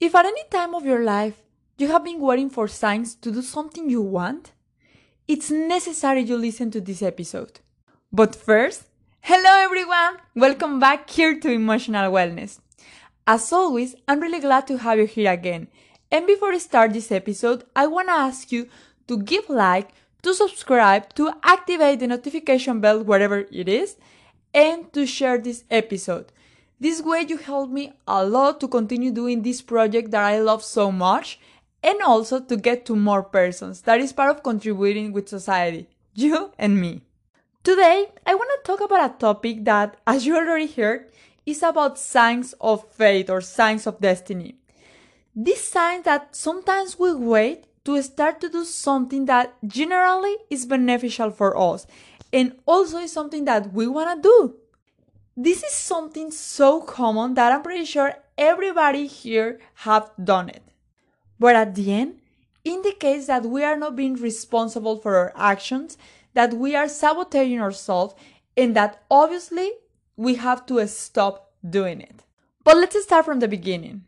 If at any time of your life you have been waiting for signs to do something you want, it's necessary you listen to this episode. But first, hello everyone! Welcome back here to Emotional Wellness. As always, I'm really glad to have you here again. And before I start this episode, I want to ask you to give like, to subscribe, to activate the notification bell wherever it is, and to share this episode. This way you help me a lot to continue doing this project that I love so much and also to get to more persons. That is part of contributing with society. You and me. Today, I want to talk about a topic that, as you already heard, is about signs of fate or signs of destiny. These signs that sometimes we wait to start to do something that generally is beneficial for us and also is something that we want to do. This is something so common that I'm pretty sure everybody here have done it. But at the end, indicates that we are not being responsible for our actions, that we are sabotaging ourselves, and that obviously we have to stop doing it. But let's start from the beginning.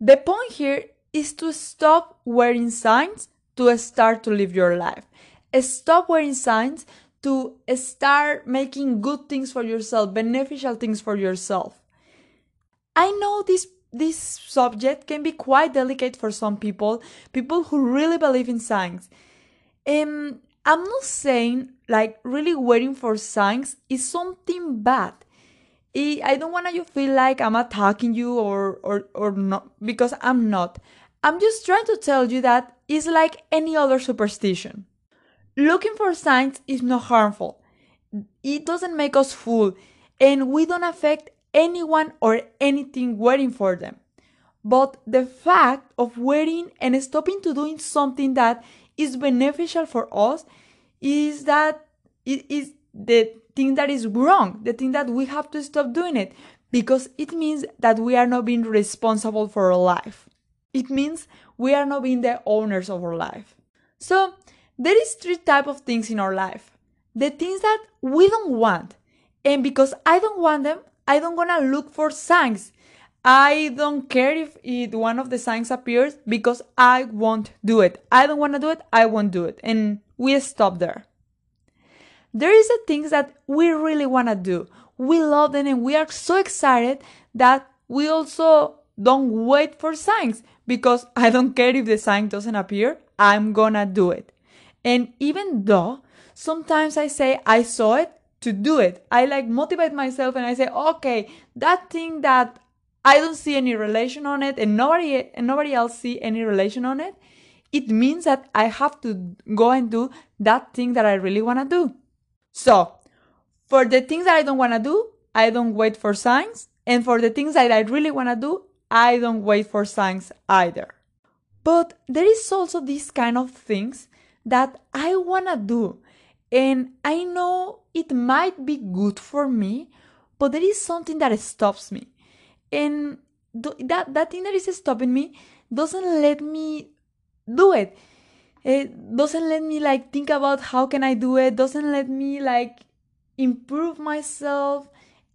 The point here is to stop wearing signs to start to live your life. Stop wearing signs to start making good things for yourself, beneficial things for yourself. I know this this subject can be quite delicate for some people, people who really believe in signs. Um, I'm not saying like really waiting for signs is something bad. I don't want you feel like I'm attacking you or or or not because I'm not. I'm just trying to tell you that it's like any other superstition. Looking for signs is not harmful. It doesn't make us fool, and we don't affect anyone or anything waiting for them. But the fact of waiting and stopping to doing something that is beneficial for us is that it is the thing that is wrong, the thing that we have to stop doing it because it means that we are not being responsible for our life. It means we are not being the owners of our life. So there is three type of things in our life. The things that we don't want. And because I don't want them, I don't gonna look for signs. I don't care if it, one of the signs appears because I won't do it. I don't wanna do it, I won't do it. And we stop there. There is the things that we really wanna do. We love them and we are so excited that we also don't wait for signs because I don't care if the sign doesn't appear, I'm gonna do it. And even though sometimes I say I saw it to do it, I like motivate myself and I say, okay, that thing that I don't see any relation on it and nobody and nobody else see any relation on it, it means that I have to go and do that thing that I really want to do. So, for the things that I don't want to do, I don't wait for signs, and for the things that I really want to do, I don't wait for signs either. But there is also this kind of things that I wanna do. And I know it might be good for me, but there is something that stops me. And th- that, that thing that is stopping me doesn't let me do it. It doesn't let me like think about how can I do it, doesn't let me like improve myself.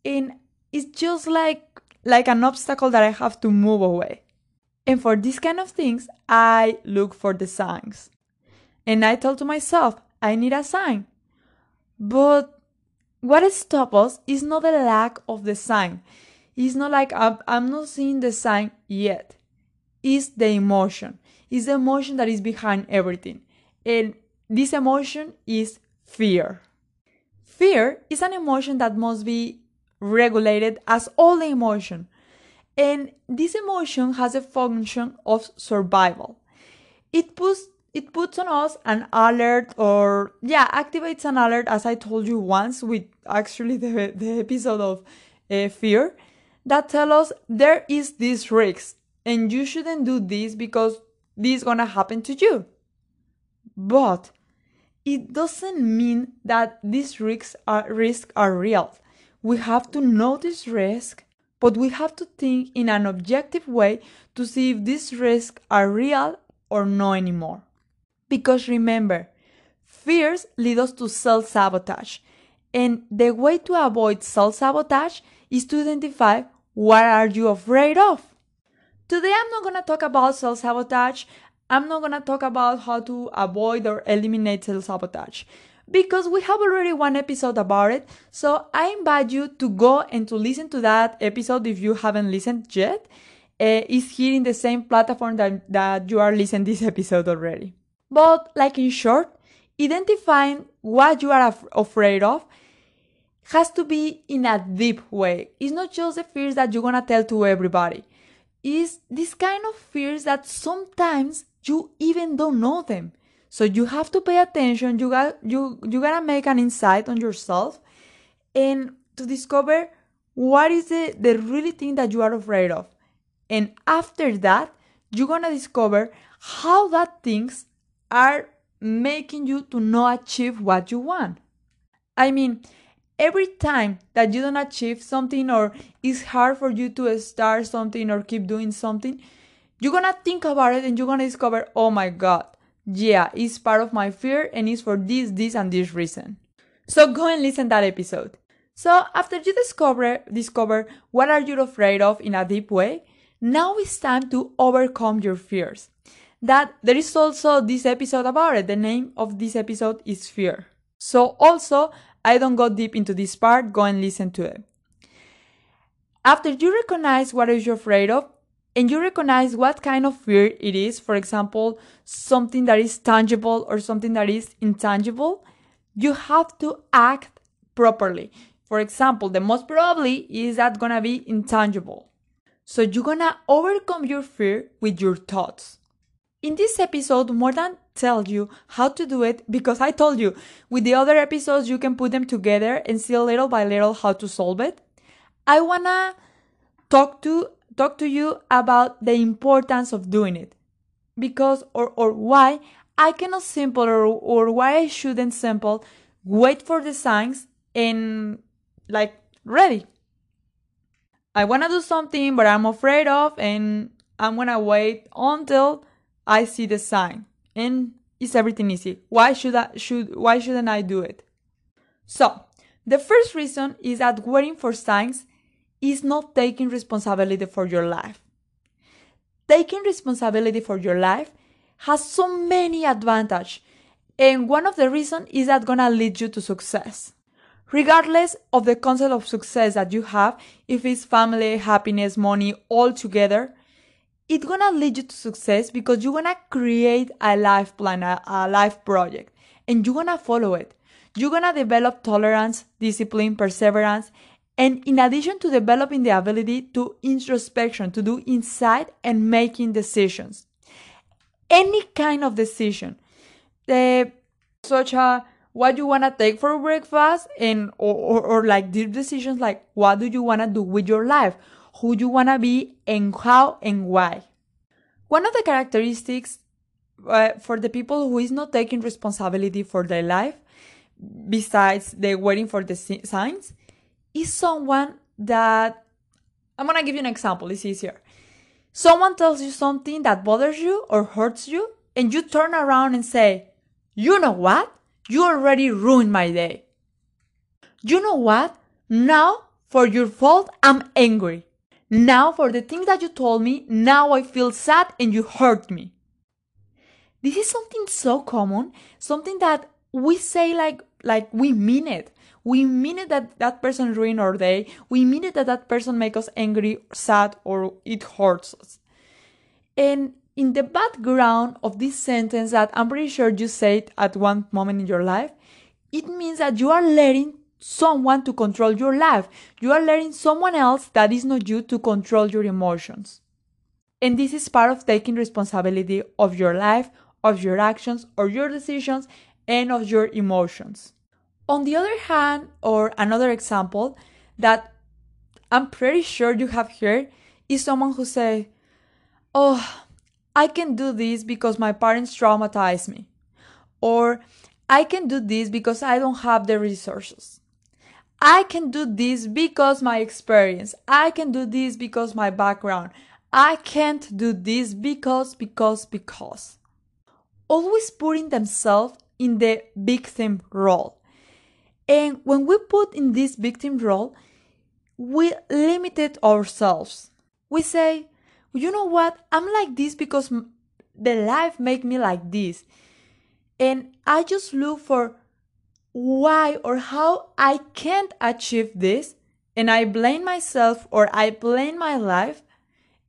And it's just like like an obstacle that I have to move away. And for these kind of things, I look for the signs. And I told to myself, I need a sign. But what stops us is not the lack of the sign. It's not like I'm, I'm not seeing the sign yet. It's the emotion. It's the emotion that is behind everything. And this emotion is fear. Fear is an emotion that must be regulated as all the emotion. And this emotion has a function of survival. It puts it puts on us an alert or yeah activates an alert as i told you once with actually the, the episode of uh, fear that tell us there is this risk and you shouldn't do this because this is gonna happen to you. But it doesn't mean that these risks are, risks are real. We have to know this risk, but we have to think in an objective way to see if these risks are real or no anymore. Because remember, fears lead us to self sabotage, and the way to avoid self sabotage is to identify what are you afraid of. Today I'm not going to talk about self sabotage. I'm not going to talk about how to avoid or eliminate self sabotage because we have already one episode about it. So I invite you to go and to listen to that episode if you haven't listened yet. Uh, it's here in the same platform that, that you are listening this episode already. But like in short, identifying what you are af- afraid of has to be in a deep way. It's not just the fears that you're gonna tell to everybody. It's this kind of fears that sometimes you even don't know them. So you have to pay attention. You got you you gotta make an insight on yourself and to discover what is the, the really thing that you are afraid of. And after that, you're gonna discover how that things are making you to not achieve what you want. I mean, every time that you don't achieve something or it's hard for you to start something or keep doing something, you're gonna think about it and you're gonna discover, oh my god, yeah, it's part of my fear and it's for this, this, and this reason. So go and listen that episode. So after you discover discover what are you afraid of in a deep way, now it's time to overcome your fears. That there is also this episode about it. The name of this episode is fear. So also I don't go deep into this part, go and listen to it. After you recognize what is you're afraid of, and you recognize what kind of fear it is, for example, something that is tangible or something that is intangible, you have to act properly. For example, the most probably is that gonna be intangible. So you're gonna overcome your fear with your thoughts. In this episode, more than tell you how to do it because I told you with the other episodes you can put them together and see little by little how to solve it. I wanna talk to talk to you about the importance of doing it because or or why I cannot simple or, or why I shouldn't simple wait for the signs and like ready. I wanna do something but I'm afraid of and I'm gonna wait until I see the sign. And is everything easy? Why should I should why shouldn't I do it? So, the first reason is that waiting for signs is not taking responsibility for your life. Taking responsibility for your life has so many advantages, and one of the reasons is that gonna lead you to success. Regardless of the concept of success that you have, if it's family, happiness, money, all together, it's gonna lead you to success because you're gonna create a life plan, a, a life project, and you're gonna follow it. You're gonna develop tolerance, discipline, perseverance, and in addition to developing the ability to introspection, to do insight and making decisions. Any kind of decision, the, such a what you wanna take for breakfast and or, or, or like deep decisions like what do you wanna do with your life who you want to be and how and why. One of the characteristics uh, for the people who is not taking responsibility for their life, besides the waiting for the signs, is someone that I'm gonna give you an example, it's easier. Someone tells you something that bothers you or hurts you, and you turn around and say, You know what? You already ruined my day. You know what? Now, for your fault, I'm angry. Now, for the things that you told me, now I feel sad and you hurt me. This is something so common, something that we say like like we mean it. We mean it that that person ruined our day. We mean it that that person make us angry, sad, or it hurts us. And in the background of this sentence that I'm pretty sure you said at one moment in your life, it means that you are letting someone to control your life. You are letting someone else that is not you to control your emotions. And this is part of taking responsibility of your life, of your actions, or your decisions, and of your emotions. On the other hand, or another example that I'm pretty sure you have heard is someone who say, oh, I can do this because my parents traumatized me. Or I can do this because I don't have the resources. I can do this because my experience. I can do this because my background. I can't do this because, because, because. Always putting themselves in the victim role. And when we put in this victim role, we limited ourselves. We say, you know what? I'm like this because the life make me like this. And I just look for why or how I can't achieve this. And I blame myself or I blame my life.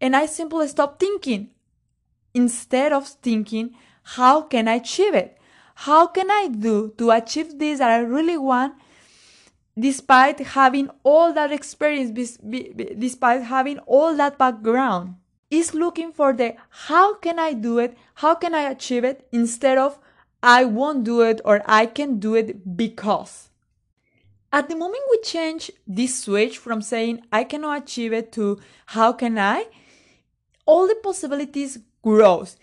And I simply stop thinking instead of thinking, how can I achieve it? How can I do to achieve this that I really want despite having all that experience, despite having all that background? Is looking for the how can I do it? How can I achieve it instead of I won't do it or I can do it because. At the moment we change this switch from saying I cannot achieve it to how can I, all the possibilities grows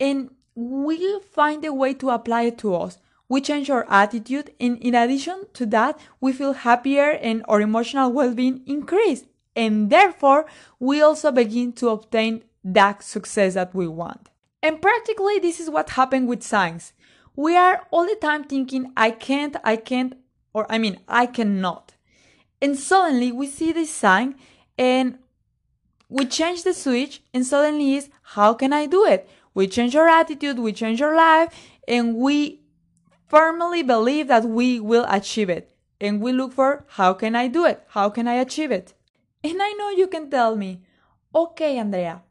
and we find a way to apply it to us. We change our attitude and in addition to that, we feel happier and our emotional well-being increase. And therefore, we also begin to obtain that success that we want. And practically this is what happened with science we are all the time thinking, I can't, I can't, or I mean, I cannot. And suddenly we see this sign and we change the switch and suddenly is, how can I do it? We change our attitude, we change our life, and we firmly believe that we will achieve it. And we look for, how can I do it? How can I achieve it? And I know you can tell me, okay, Andrea.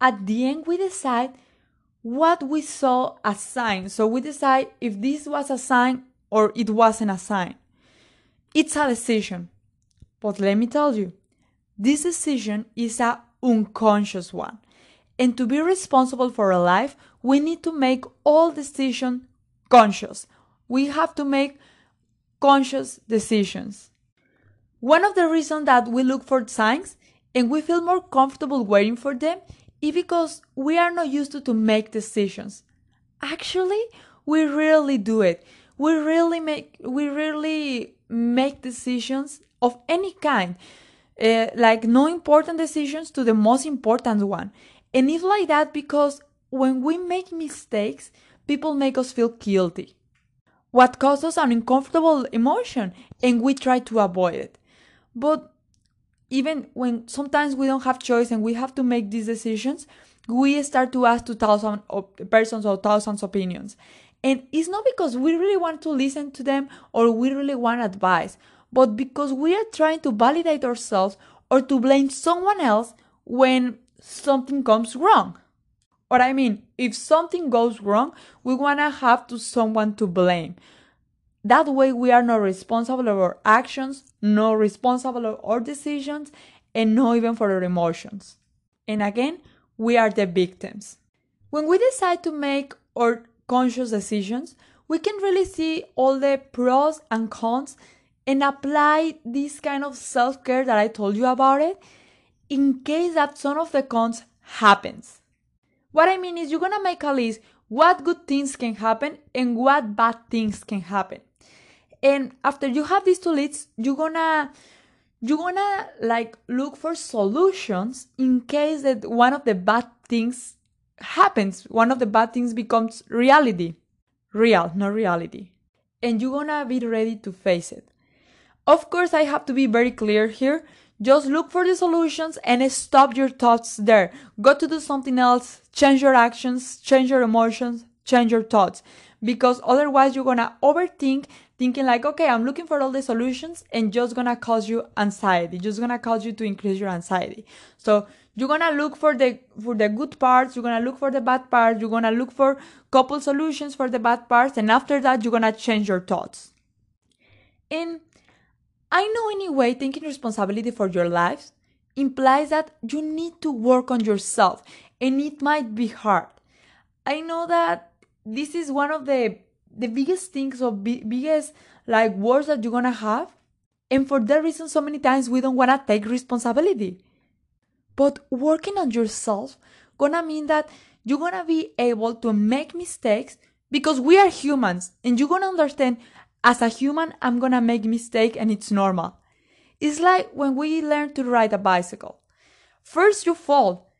At the end, we decide what we saw as sign. So we decide if this was a sign or it wasn't a sign. It's a decision. But let me tell you, this decision is a unconscious one. And to be responsible for our life, we need to make all decisions conscious. We have to make conscious decisions. One of the reasons that we look for signs and we feel more comfortable waiting for them is because we are not used to, to make decisions. Actually, we rarely do it. We really make we rarely make decisions of any kind, uh, like no important decisions to the most important one. And it's like that because when we make mistakes, people make us feel guilty. What causes an uncomfortable emotion, and we try to avoid it. But even when sometimes we don't have choice and we have to make these decisions, we start to ask to thousands of persons or thousands of opinions. And it's not because we really want to listen to them or we really want advice, but because we are trying to validate ourselves or to blame someone else when something comes wrong. Or I mean, if something goes wrong, we want to have to someone to blame. That way, we are not responsible for our actions, not responsible for our decisions, and not even for our emotions. And again, we are the victims. When we decide to make our conscious decisions, we can really see all the pros and cons and apply this kind of self-care that I told you about it in case that some of the cons happens. What I mean is you're gonna make a list what good things can happen and what bad things can happen and after you have these two leads you're gonna you're gonna like look for solutions in case that one of the bad things happens one of the bad things becomes reality. Real not reality. And you're gonna be ready to face it. Of course i have to be very clear here. Just look for the solutions and stop your thoughts there. Go to do something else. Change your actions change your emotions change your thoughts because otherwise you're gonna overthink thinking like okay i'm looking for all the solutions and just gonna cause you anxiety just gonna cause you to increase your anxiety. So you're gonna look for the for the good parts you're gonna look for the bad parts you're gonna look for couple solutions for the bad parts and after that you're gonna change your thoughts. And i know anyway taking responsibility for your lives implies that you need to work on yourself and it might be hard. I know that this is one of the the biggest things or biggest like words that you're gonna have and for that reason so many times we don't want to take responsibility But working on yourself gonna mean that you're gonna be able to make mistakes because we are humans and you're gonna understand as a human I'm gonna make mistake and it's normal. It's like when we learn to ride a bicycle. First you fall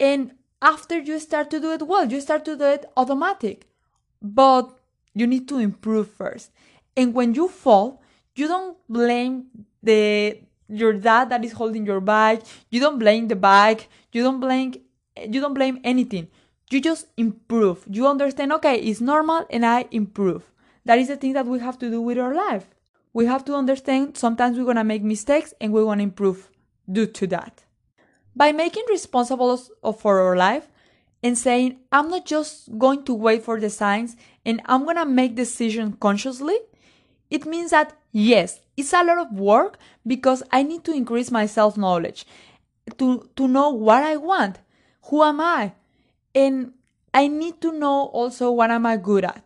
and after you start to do it well, you start to do it automatic. But you need to improve first. And when you fall, you don't blame the your dad that is holding your bike, you don't blame the bike, you don't blame you don't blame anything. You just improve. You understand, okay, it's normal and I improve. That is the thing that we have to do with our life. We have to understand sometimes we're going to make mistakes and we want to improve due to that. By making responsible uh, for our life and saying, I'm not just going to wait for the signs and I'm going to make decisions consciously, it means that yes, it's a lot of work because I need to increase my self knowledge to, to know what I want, who am I, and I need to know also what am I good at.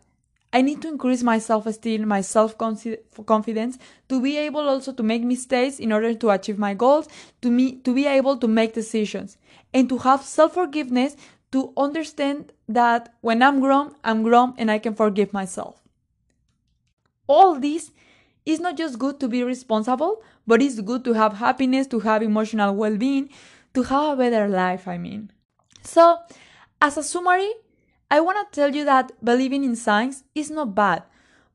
I need to increase my self esteem, my self confidence to be able also to make mistakes in order to achieve my goals, to me to be able to make decisions, and to have self forgiveness to understand that when I'm grown, I'm grown and I can forgive myself. All this is not just good to be responsible, but it's good to have happiness, to have emotional well being, to have a better life, I mean. So, as a summary, I want to tell you that believing in signs is not bad,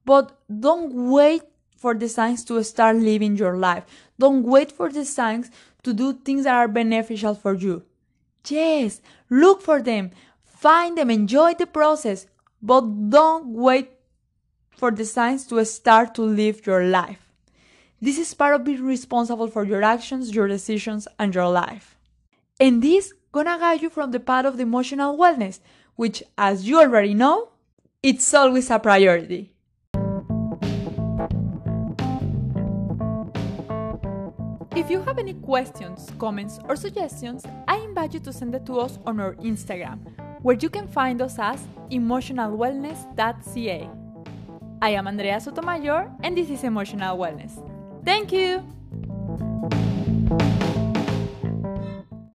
but don't wait for the signs to start living your life. Don't wait for the signs to do things that are beneficial for you. Yes, look for them, find them, enjoy the process, but don't wait for the signs to start to live your life. This is part of being responsible for your actions, your decisions, and your life. And this gonna guide you from the path of the emotional wellness, which, as you already know, it's always a priority. If you have any questions, comments, or suggestions, I invite you to send it to us on our Instagram, where you can find us as emotionalwellness.ca. I am Andrea Sotomayor, and this is Emotional Wellness. Thank you!